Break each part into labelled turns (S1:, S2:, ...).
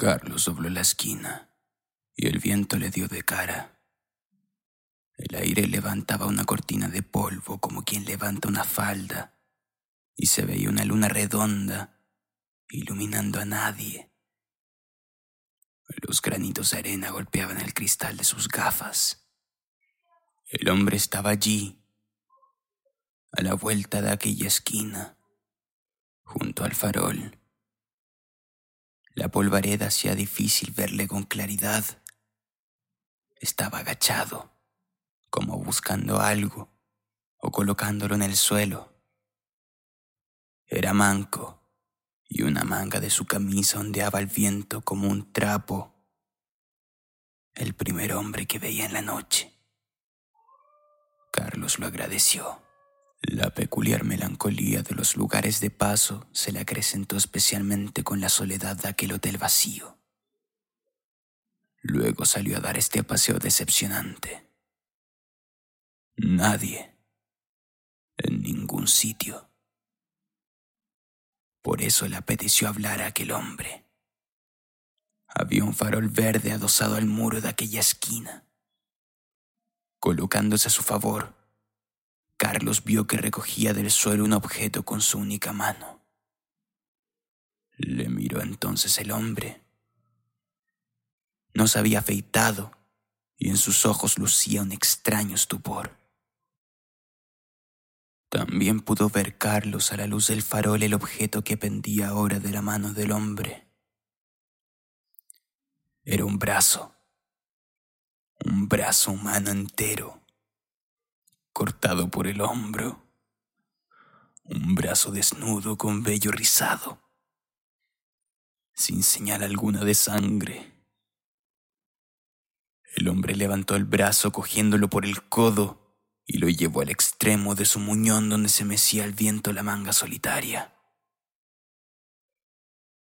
S1: Carlos dobló la esquina y el viento le dio de cara. El aire levantaba una cortina de polvo como quien levanta una falda y se veía una luna redonda iluminando a nadie. Los granitos de arena golpeaban el cristal de sus gafas. El hombre estaba allí, a la vuelta de aquella esquina, junto al farol. La polvareda hacía difícil verle con claridad. Estaba agachado, como buscando algo o colocándolo en el suelo. Era manco y una manga de su camisa ondeaba al viento como un trapo. El primer hombre que veía en la noche. Carlos lo agradeció. La peculiar melancolía de los lugares de paso se le acrecentó especialmente con la soledad de aquel hotel vacío. Luego salió a dar este paseo decepcionante. Nadie. En ningún sitio. Por eso le apeteció hablar a aquel hombre. Había un farol verde adosado al muro de aquella esquina. Colocándose a su favor, Carlos vio que recogía del suelo un objeto con su única mano. Le miró entonces el hombre. No se había afeitado y en sus ojos lucía un extraño estupor. También pudo ver Carlos a la luz del farol el objeto que pendía ahora de la mano del hombre. Era un brazo, un brazo humano entero, cortado por el hombro, un brazo desnudo con vello rizado, sin señal alguna de sangre. El hombre levantó el brazo cogiéndolo por el codo y lo llevó al extremo de su muñón donde se mecía al viento la manga solitaria.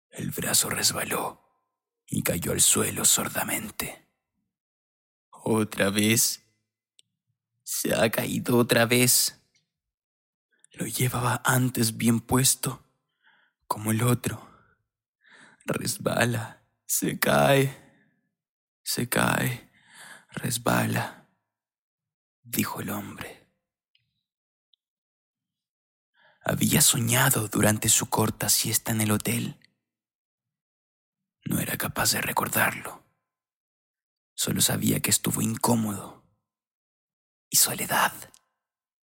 S1: El brazo resbaló y cayó al suelo sordamente. Otra vez. Se ha caído otra vez. Lo llevaba antes bien puesto, como el otro. Resbala, se cae, se cae, resbala dijo el hombre. Había soñado durante su corta siesta en el hotel. No era capaz de recordarlo. Solo sabía que estuvo incómodo. Y soledad.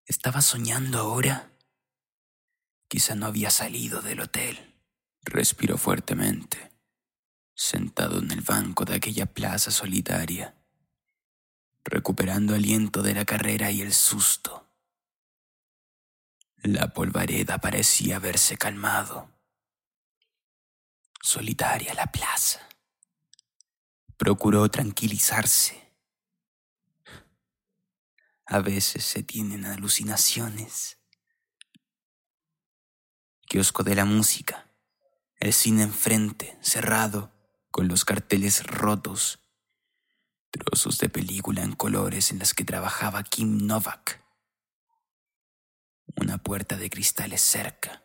S1: ¿Estaba soñando ahora? Quizá no había salido del hotel. Respiró fuertemente, sentado en el banco de aquella plaza solitaria recuperando aliento de la carrera y el susto. La polvareda parecía haberse calmado. Solitaria la plaza. Procuró tranquilizarse. A veces se tienen alucinaciones. Kiosco de la música. El cine enfrente, cerrado, con los carteles rotos trozos de película en colores en las que trabajaba Kim Novak. Una puerta de cristales cerca.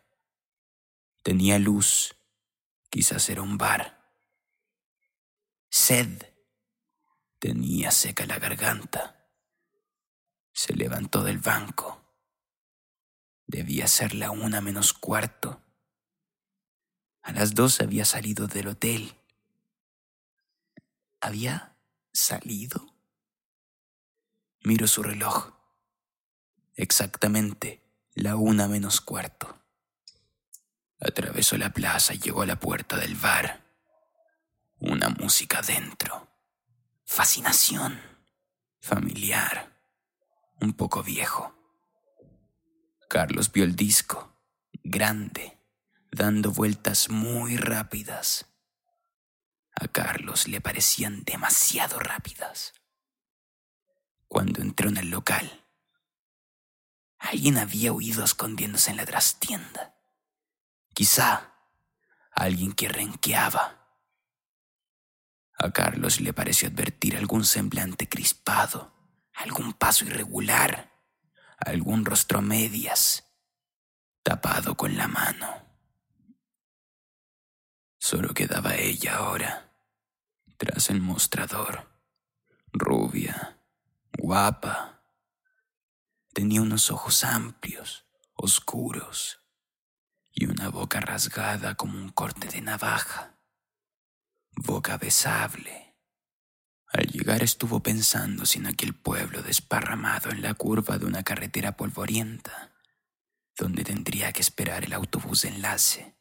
S1: Tenía luz, quizás era un bar. Sed. Tenía seca la garganta. Se levantó del banco. Debía ser la una menos cuarto. A las dos había salido del hotel. Había salido? Miro su reloj. Exactamente la una menos cuarto. Atravesó la plaza y llegó a la puerta del bar. Una música dentro. Fascinación. Familiar. Un poco viejo. Carlos vio el disco. Grande. Dando vueltas muy rápidas a Carlos le parecían demasiado rápidas. Cuando entró en el local, alguien había huido escondiéndose en la trastienda. Quizá alguien que renqueaba. A Carlos le pareció advertir algún semblante crispado, algún paso irregular, algún rostro medias, tapado con la mano. Solo quedaba ella ahora tras el mostrador. Rubia, guapa. Tenía unos ojos amplios, oscuros, y una boca rasgada como un corte de navaja. Boca besable. Al llegar estuvo pensando si en aquel pueblo desparramado en la curva de una carretera polvorienta, donde tendría que esperar el autobús de enlace,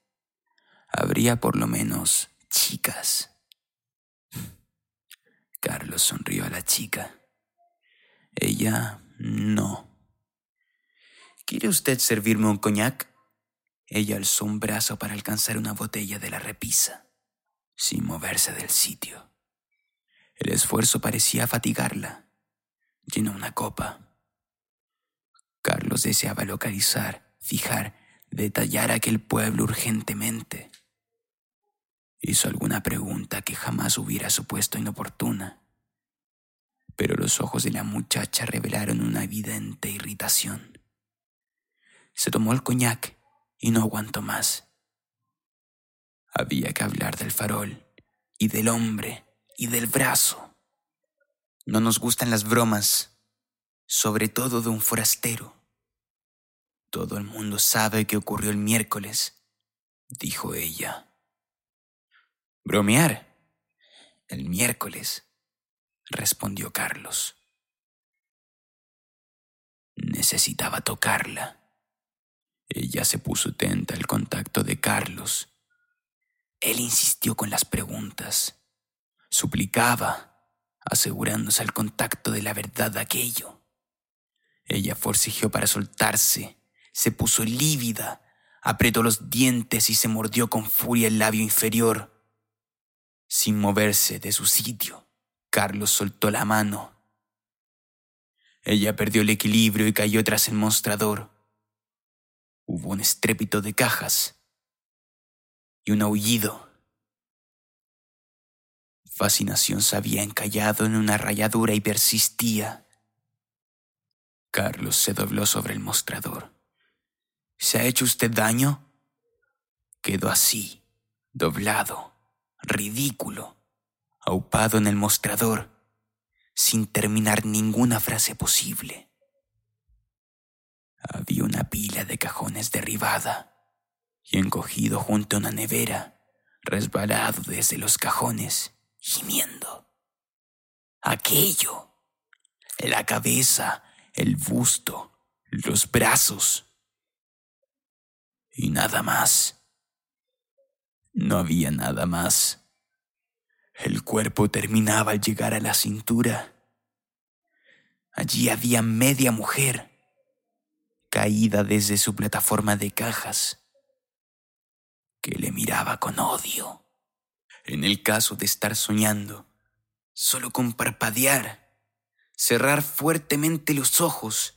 S1: habría por lo menos chicas. Carlos sonrió a la chica. Ella no. ¿Quiere usted servirme un coñac? Ella alzó un brazo para alcanzar una botella de la repisa, sin moverse del sitio. El esfuerzo parecía fatigarla. Llenó una copa. Carlos deseaba localizar, fijar, detallar aquel pueblo urgentemente. Hizo alguna pregunta que jamás hubiera supuesto inoportuna, pero los ojos de la muchacha revelaron una evidente irritación. Se tomó el coñac y no aguantó más. Había que hablar del farol y del hombre y del brazo. No nos gustan las bromas, sobre todo de un forastero. Todo el mundo sabe que ocurrió el miércoles, dijo ella. Bromear. El miércoles, respondió Carlos. Necesitaba tocarla. Ella se puso atenta al contacto de Carlos. Él insistió con las preguntas. Suplicaba, asegurándose al contacto de la verdad de aquello. Ella forcejeó para soltarse, se puso lívida, apretó los dientes y se mordió con furia el labio inferior. Sin moverse de su sitio, Carlos soltó la mano. Ella perdió el equilibrio y cayó tras el mostrador. Hubo un estrépito de cajas y un aullido. Fascinación se había encallado en una rayadura y persistía. Carlos se dobló sobre el mostrador. ¿Se ha hecho usted daño? Quedó así, doblado, ridículo, aupado en el mostrador, sin terminar ninguna frase posible. Había una pila de cajones derribada y encogido junto a una nevera, resbalado desde los cajones, gimiendo. Aquello, la cabeza, el busto, los brazos y nada más. No había nada más. El cuerpo terminaba al llegar a la cintura. Allí había media mujer caída desde su plataforma de cajas, que le miraba con odio. En el caso de estar soñando, solo con parpadear, cerrar fuertemente los ojos,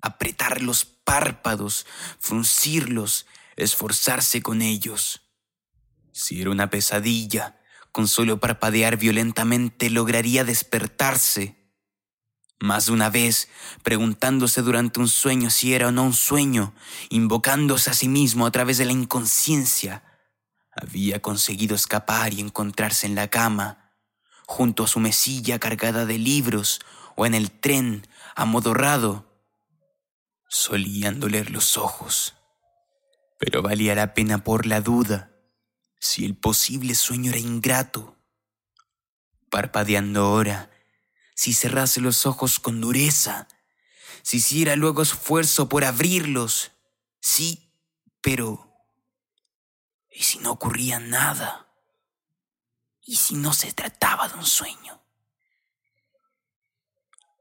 S1: apretar los párpados, fruncirlos, esforzarse con ellos. Si era una pesadilla, con solo parpadear violentamente lograría despertarse más de una vez, preguntándose durante un sueño si era o no un sueño, invocándose a sí mismo a través de la inconsciencia, había conseguido escapar y encontrarse en la cama, junto a su mesilla cargada de libros o en el tren, amodorrado. Solían doler los ojos, pero valía la pena por la duda si el posible sueño era ingrato. Parpadeando ahora, si cerrase los ojos con dureza, si hiciera luego esfuerzo por abrirlos. Sí, pero... ¿Y si no ocurría nada? ¿Y si no se trataba de un sueño?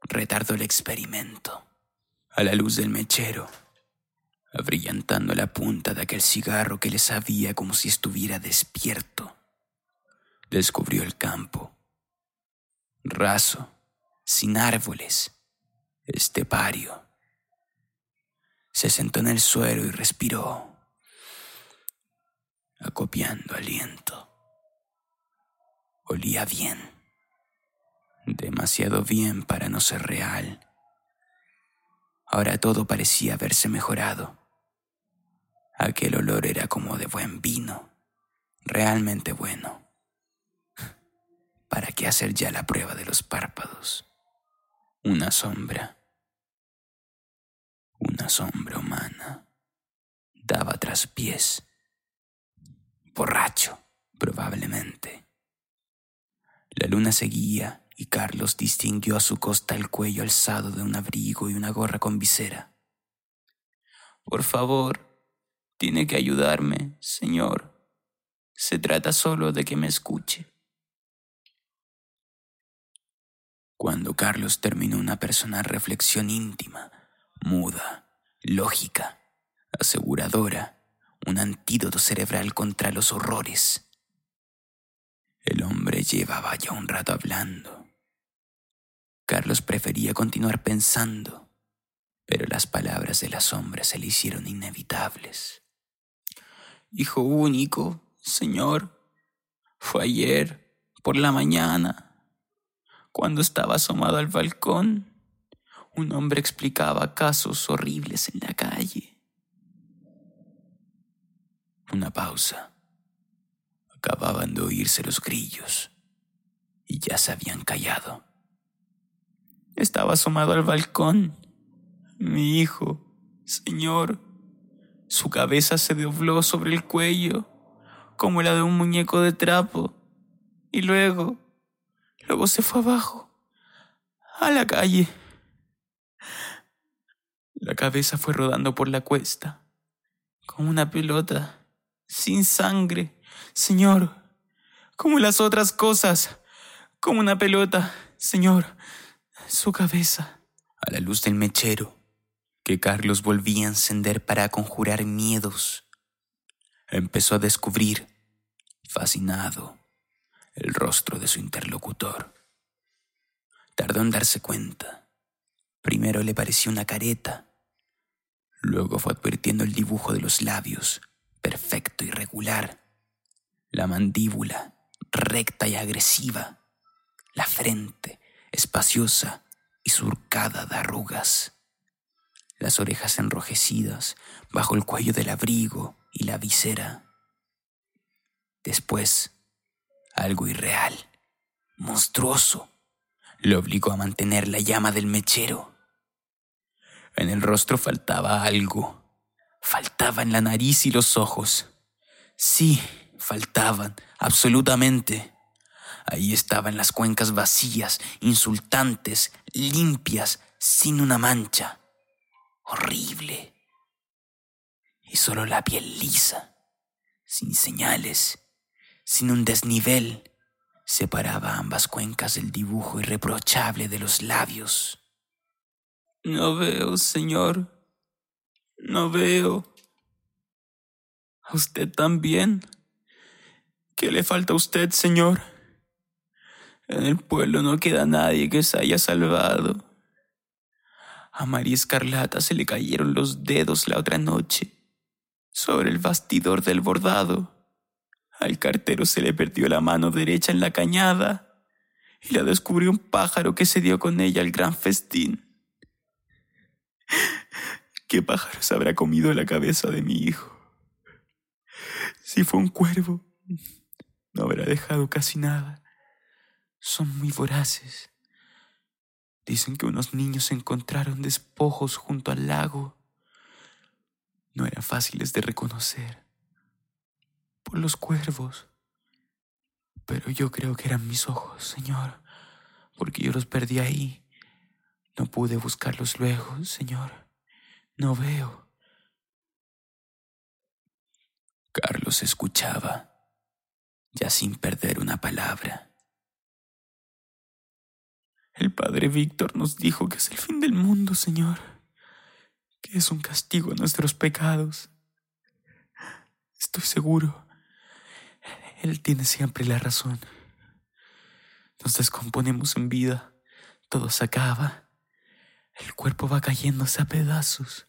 S1: Retardó el experimento a la luz del mechero, abrillantando la punta de aquel cigarro que le sabía como si estuviera despierto. Descubrió el campo, raso, sin árboles, estepario. Se sentó en el suelo y respiró, acopiando aliento. Olía bien, demasiado bien para no ser real. Ahora todo parecía haberse mejorado. Aquel olor era como de buen vino, realmente bueno. ¿Para que hacer ya la prueba de los párpados. Una sombra. Una sombra humana. Daba pies. Borracho, probablemente. La luna seguía y Carlos distinguió a su costa el cuello alzado de un abrigo y una gorra con visera. Por favor, tiene que ayudarme, señor. Se trata solo de que me escuche. Cuando Carlos terminó una personal reflexión íntima, muda, lógica, aseguradora, un antídoto cerebral contra los horrores, el hombre llevaba ya un rato hablando. Carlos prefería continuar pensando, pero las palabras de la sombra se le hicieron inevitables. Hijo único, Señor, fue ayer, por la mañana, cuando estaba asomado al balcón. Un hombre explicaba casos horribles en la calle. Una pausa. Acababan de oírse los grillos y ya se habían callado. Estaba asomado al balcón. Mi hijo, señor, su cabeza se dobló sobre el cuello como la de un muñeco de trapo y luego, luego se fue abajo, a la calle. La cabeza fue rodando por la cuesta, como una pelota, sin sangre Señor, como las otras cosas, como una pelota, Señor, su cabeza. A la luz del mechero, que Carlos volvía a encender para conjurar miedos, empezó a descubrir, fascinado, el rostro de su interlocutor. Tardó en darse cuenta. Primero le pareció una careta, luego fue advirtiendo el dibujo de los labios, perfecto y regular la mandíbula recta y agresiva, la frente espaciosa y surcada de arrugas, las orejas enrojecidas bajo el cuello del abrigo y la visera. Después, algo irreal, monstruoso, le obligó a mantener la llama del mechero. En el rostro faltaba algo, faltaba en la nariz y los ojos. Sí, faltaban, absolutamente. Ahí estaban las cuencas vacías, insultantes, limpias, sin una mancha. Horrible. Y solo la piel lisa, sin señales, sin un desnivel, separaba ambas cuencas del dibujo irreprochable de los labios. No veo, señor. No veo. ¿A usted también? ¿Qué le falta a usted, Señor? En el pueblo no queda nadie que se haya salvado. A María Escarlata se le cayeron los dedos la otra noche, sobre el bastidor del bordado. Al cartero se le perdió la mano derecha en la cañada y la descubrió un pájaro que se dio con ella al gran festín. ¿Qué pájaro se habrá comido la cabeza de mi hijo? Si fue un cuervo, no habrá dejado casi nada. Son muy voraces. Dicen que unos niños encontraron despojos junto al lago. No eran fáciles de reconocer por los cuervos. Pero yo creo que eran mis ojos, Señor, porque yo los perdí ahí. No pude buscarlos luego, Señor. No veo. Carlos escuchaba ya sin perder una palabra. El padre Víctor nos dijo que es el fin del mundo, Señor, que es un castigo a nuestros pecados. Estoy seguro. Él tiene siempre la razón. Nos descomponemos en vida, todo se acaba, el cuerpo va cayéndose a pedazos.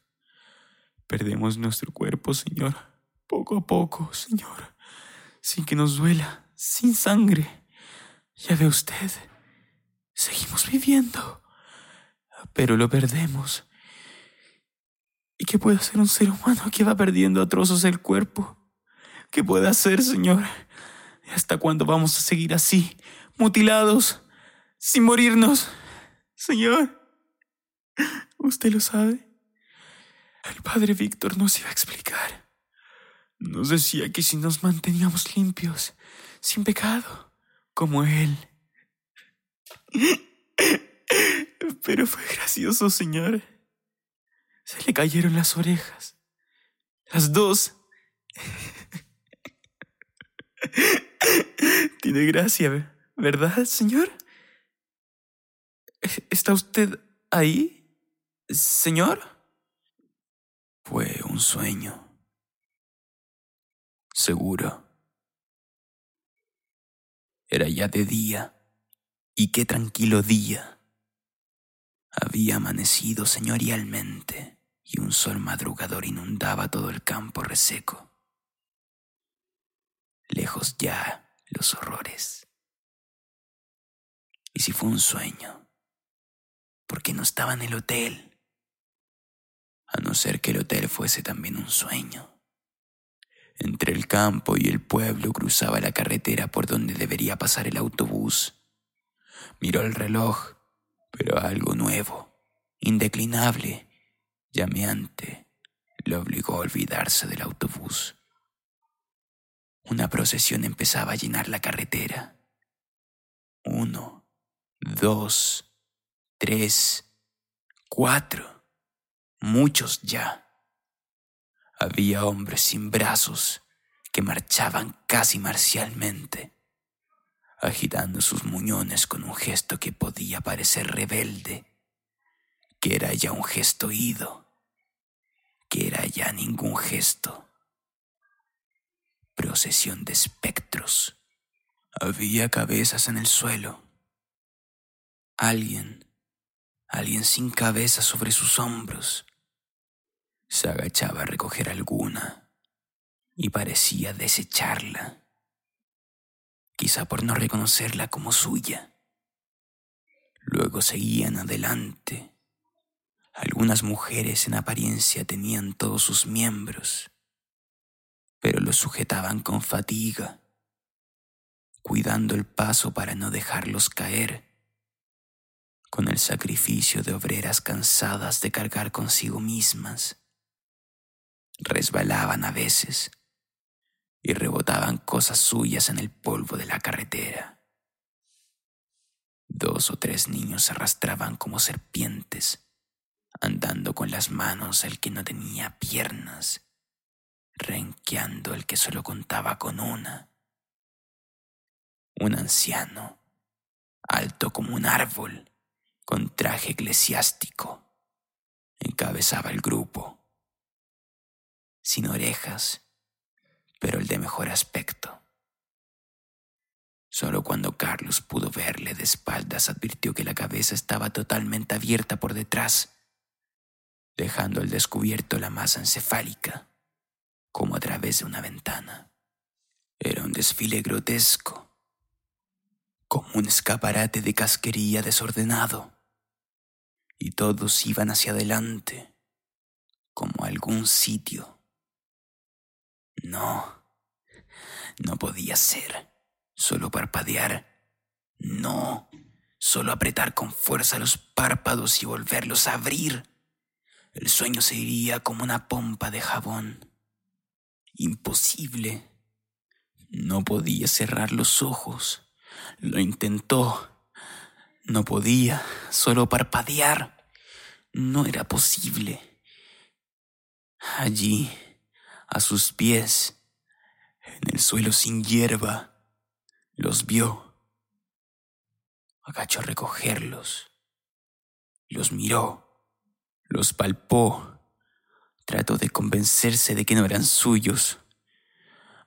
S1: Perdemos nuestro cuerpo, Señor, poco a poco, Señor sin que nos duela, sin sangre. Ya ve usted, seguimos viviendo, pero lo perdemos. ¿Y qué puede hacer un ser humano que va perdiendo a trozos el cuerpo? ¿Qué puede hacer, Señor? ¿Hasta cuándo vamos a seguir así, mutilados, sin morirnos. Señor, usted lo sabe. El padre Víctor nos iba a explicar. Nos decía que si nos manteníamos limpios, sin pecado, como él. Pero fue gracioso, señor. Se le cayeron las orejas. Las dos. Tiene gracia, ¿verdad, señor? ¿Está usted ahí, señor? Fue un sueño. Seguro. Era ya de día, y qué tranquilo día. Había amanecido señorialmente, y un sol madrugador inundaba todo el campo reseco. Lejos ya los horrores. ¿Y si fue un sueño? ¿Por qué no estaba en el hotel? A no ser que el hotel fuese también un sueño. Entre el campo y el pueblo cruzaba la carretera por donde debería pasar el autobús. Miró el reloj, pero algo nuevo, indeclinable, llameante, le obligó a olvidarse del autobús. Una procesión empezaba a llenar la carretera. Uno, dos, tres, cuatro, muchos ya. Había hombres sin brazos que marchaban casi marcialmente, agitando sus muñones con un gesto que podía parecer rebelde, que era ya un gesto ido, que era ya ningún gesto. Procesión de espectros. Había cabezas en el suelo. Alguien, alguien sin cabeza sobre sus hombros se agachaba a recoger alguna y parecía desecharla, quizá por no reconocerla como suya. Luego seguían adelante. Algunas mujeres en apariencia tenían todos sus miembros, pero los sujetaban con fatiga, cuidando el paso para no dejarlos caer, con el sacrificio de obreras cansadas de cargar consigo mismas resbalaban a veces y rebotaban cosas suyas en el polvo de la carretera. Dos o tres niños se arrastraban como serpientes, andando con las manos el que no tenía piernas, renqueando el que solo contaba con una. Un anciano, alto como un árbol, con traje eclesiástico, encabezaba el grupo sin orejas, pero el de mejor aspecto. Solo cuando Carlos pudo verle de espaldas advirtió que la cabeza estaba totalmente abierta por detrás, dejando al descubierto la masa encefálica, como a través de una ventana. Era un desfile grotesco, como un escaparate de casquería desordenado, y todos iban hacia adelante, como algún sitio no, no podía ser. Solo parpadear. No, solo apretar con fuerza los párpados y volverlos a abrir. El sueño se iría como una pompa de jabón. Imposible. No podía cerrar los ojos. Lo intentó. No podía, solo parpadear. No era posible. Allí, a sus pies, en el suelo sin hierba, los vio. Agachó a recogerlos. Los miró, los palpó, trató de convencerse de que no eran suyos.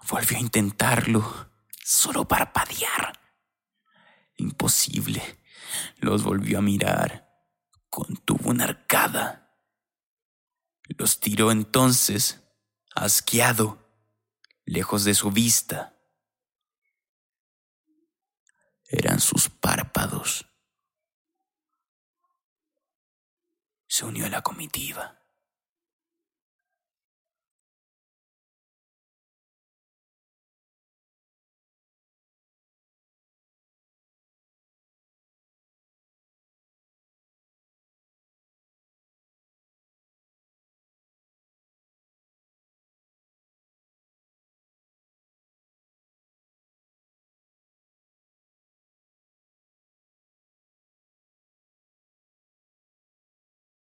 S1: Volvió a intentarlo, solo parpadear. Imposible. Los volvió a mirar. Contuvo una arcada. Los tiró entonces asqueado, lejos de su vista. Eran sus párpados. Se unió a la comitiva.